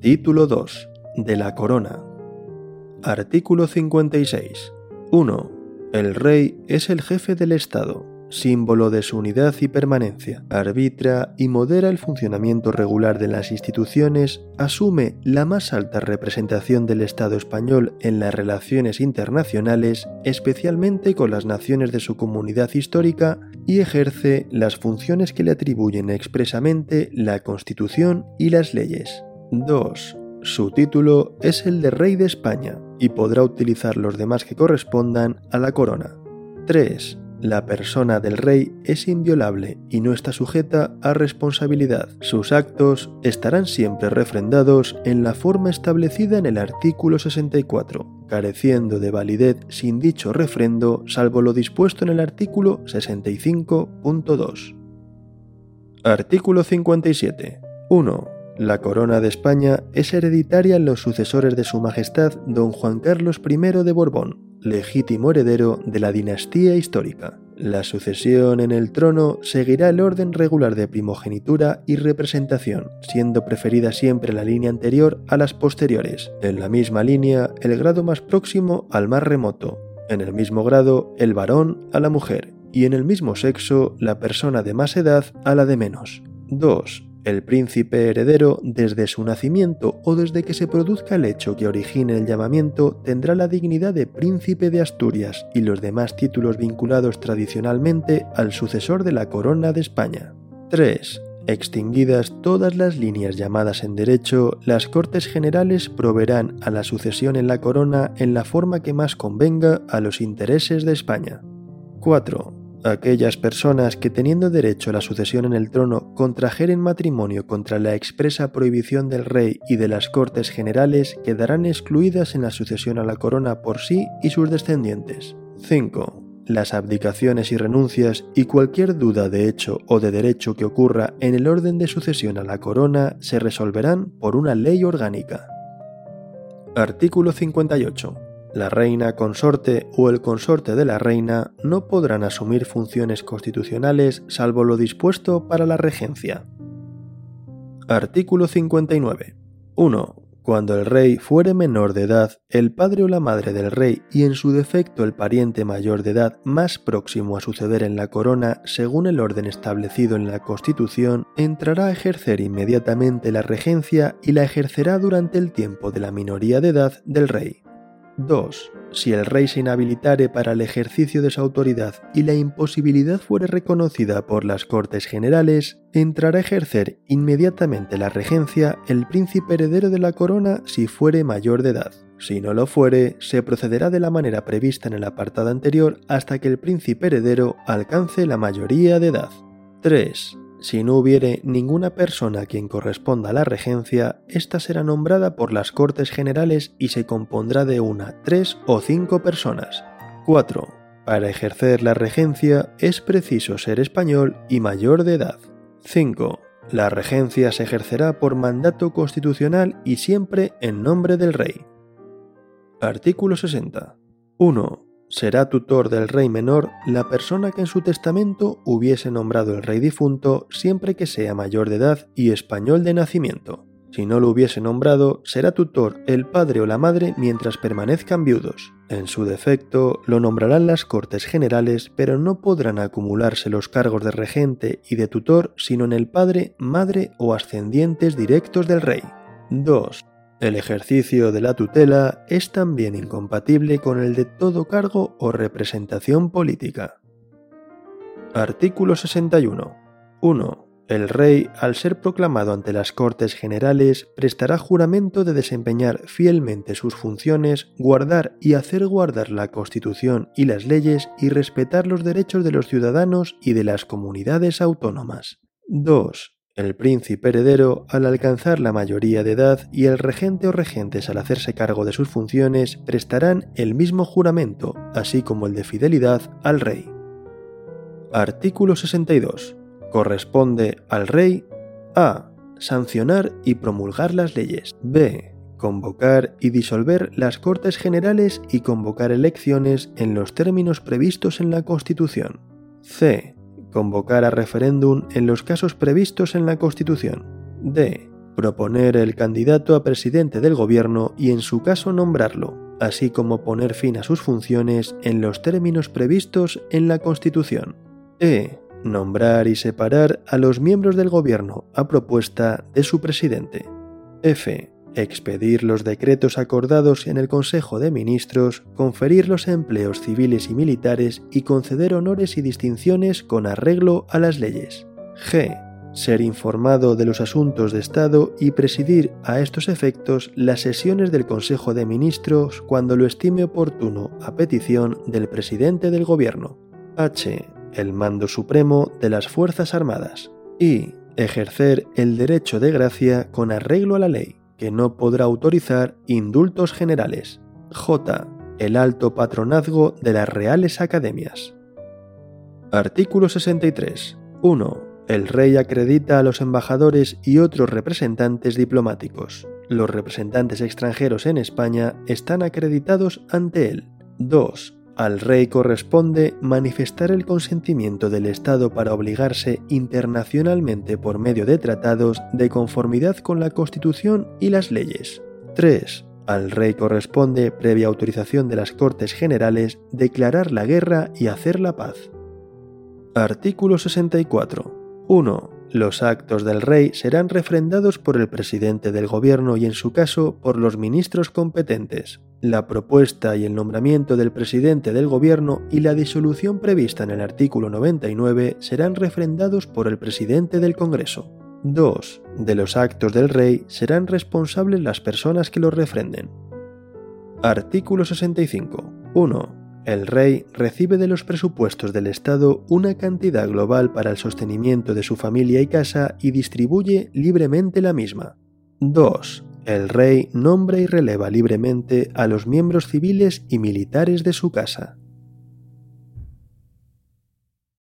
Título 2. De la Corona. Artículo 56. 1. El rey es el jefe del Estado símbolo de su unidad y permanencia, arbitra y modera el funcionamiento regular de las instituciones, asume la más alta representación del Estado español en las relaciones internacionales, especialmente con las naciones de su comunidad histórica, y ejerce las funciones que le atribuyen expresamente la Constitución y las leyes. 2. Su título es el de Rey de España y podrá utilizar los demás que correspondan a la corona. 3. La persona del rey es inviolable y no está sujeta a responsabilidad. Sus actos estarán siempre refrendados en la forma establecida en el artículo 64, careciendo de validez sin dicho refrendo salvo lo dispuesto en el artículo 65.2. Artículo 57. 1. La corona de España es hereditaria en los sucesores de Su Majestad don Juan Carlos I de Borbón, legítimo heredero de la dinastía histórica. La sucesión en el trono seguirá el orden regular de primogenitura y representación, siendo preferida siempre la línea anterior a las posteriores, en la misma línea el grado más próximo al más remoto, en el mismo grado el varón a la mujer, y en el mismo sexo la persona de más edad a la de menos. 2. El príncipe heredero, desde su nacimiento o desde que se produzca el hecho que origine el llamamiento, tendrá la dignidad de príncipe de Asturias y los demás títulos vinculados tradicionalmente al sucesor de la corona de España. 3. Extinguidas todas las líneas llamadas en derecho, las Cortes Generales proveerán a la sucesión en la corona en la forma que más convenga a los intereses de España. 4 aquellas personas que teniendo derecho a la sucesión en el trono contrajeren matrimonio contra la expresa prohibición del rey y de las Cortes Generales quedarán excluidas en la sucesión a la corona por sí y sus descendientes. 5. Las abdicaciones y renuncias y cualquier duda de hecho o de derecho que ocurra en el orden de sucesión a la corona se resolverán por una ley orgánica. Artículo 58 la reina consorte o el consorte de la reina no podrán asumir funciones constitucionales salvo lo dispuesto para la regencia. Artículo 59. 1. Cuando el rey fuere menor de edad, el padre o la madre del rey y en su defecto el pariente mayor de edad más próximo a suceder en la corona según el orden establecido en la Constitución, entrará a ejercer inmediatamente la regencia y la ejercerá durante el tiempo de la minoría de edad del rey. 2. Si el rey se inhabilitare para el ejercicio de su autoridad y la imposibilidad fuere reconocida por las Cortes Generales, entrará a ejercer inmediatamente la regencia el príncipe heredero de la corona si fuere mayor de edad. Si no lo fuere, se procederá de la manera prevista en el apartado anterior hasta que el príncipe heredero alcance la mayoría de edad. 3. Si no hubiere ninguna persona a quien corresponda la regencia, ésta será nombrada por las Cortes Generales y se compondrá de una, tres o cinco personas. 4. Para ejercer la regencia es preciso ser español y mayor de edad. 5. La regencia se ejercerá por mandato constitucional y siempre en nombre del rey. Artículo 60. 1 será tutor del rey menor la persona que en su testamento hubiese nombrado el rey difunto siempre que sea mayor de edad y español de nacimiento. Si no lo hubiese nombrado, será tutor el padre o la madre mientras permanezcan viudos. En su defecto, lo nombrarán las Cortes Generales, pero no podrán acumularse los cargos de regente y de tutor sino en el padre, madre o ascendientes directos del rey. 2. El ejercicio de la tutela es también incompatible con el de todo cargo o representación política. Artículo 61. 1. El rey, al ser proclamado ante las Cortes Generales, prestará juramento de desempeñar fielmente sus funciones, guardar y hacer guardar la Constitución y las leyes y respetar los derechos de los ciudadanos y de las comunidades autónomas. 2. El príncipe heredero, al alcanzar la mayoría de edad, y el regente o regentes al hacerse cargo de sus funciones, prestarán el mismo juramento, así como el de fidelidad al rey. Artículo 62. Corresponde al rey a. Sancionar y promulgar las leyes. b. Convocar y disolver las Cortes Generales y convocar elecciones en los términos previstos en la Constitución. c Convocar a referéndum en los casos previstos en la Constitución. D. Proponer el candidato a presidente del gobierno y en su caso nombrarlo, así como poner fin a sus funciones en los términos previstos en la Constitución. E. Nombrar y separar a los miembros del gobierno a propuesta de su presidente. F. Expedir los decretos acordados en el Consejo de Ministros, conferir los empleos civiles y militares y conceder honores y distinciones con arreglo a las leyes. G ser informado de los asuntos de Estado y presidir a estos efectos las sesiones del Consejo de Ministros cuando lo estime oportuno a petición del presidente del Gobierno. H. El mando supremo de las Fuerzas Armadas. Y. Ejercer el derecho de gracia con arreglo a la ley, que no podrá autorizar indultos generales. J. El alto patronazgo de las Reales Academias. Artículo 63. 1 el rey acredita a los embajadores y otros representantes diplomáticos. Los representantes extranjeros en España están acreditados ante él. 2. Al rey corresponde manifestar el consentimiento del Estado para obligarse internacionalmente por medio de tratados de conformidad con la Constitución y las leyes. 3. Al rey corresponde, previa autorización de las Cortes Generales, declarar la guerra y hacer la paz. Artículo 64. 1. Los actos del rey serán refrendados por el presidente del gobierno y en su caso por los ministros competentes. La propuesta y el nombramiento del presidente del gobierno y la disolución prevista en el artículo 99 serán refrendados por el presidente del Congreso. 2. De los actos del rey serán responsables las personas que los refrenden. Artículo 65. 1. El rey recibe de los presupuestos del Estado una cantidad global para el sostenimiento de su familia y casa y distribuye libremente la misma. 2. El rey nombra y releva libremente a los miembros civiles y militares de su casa.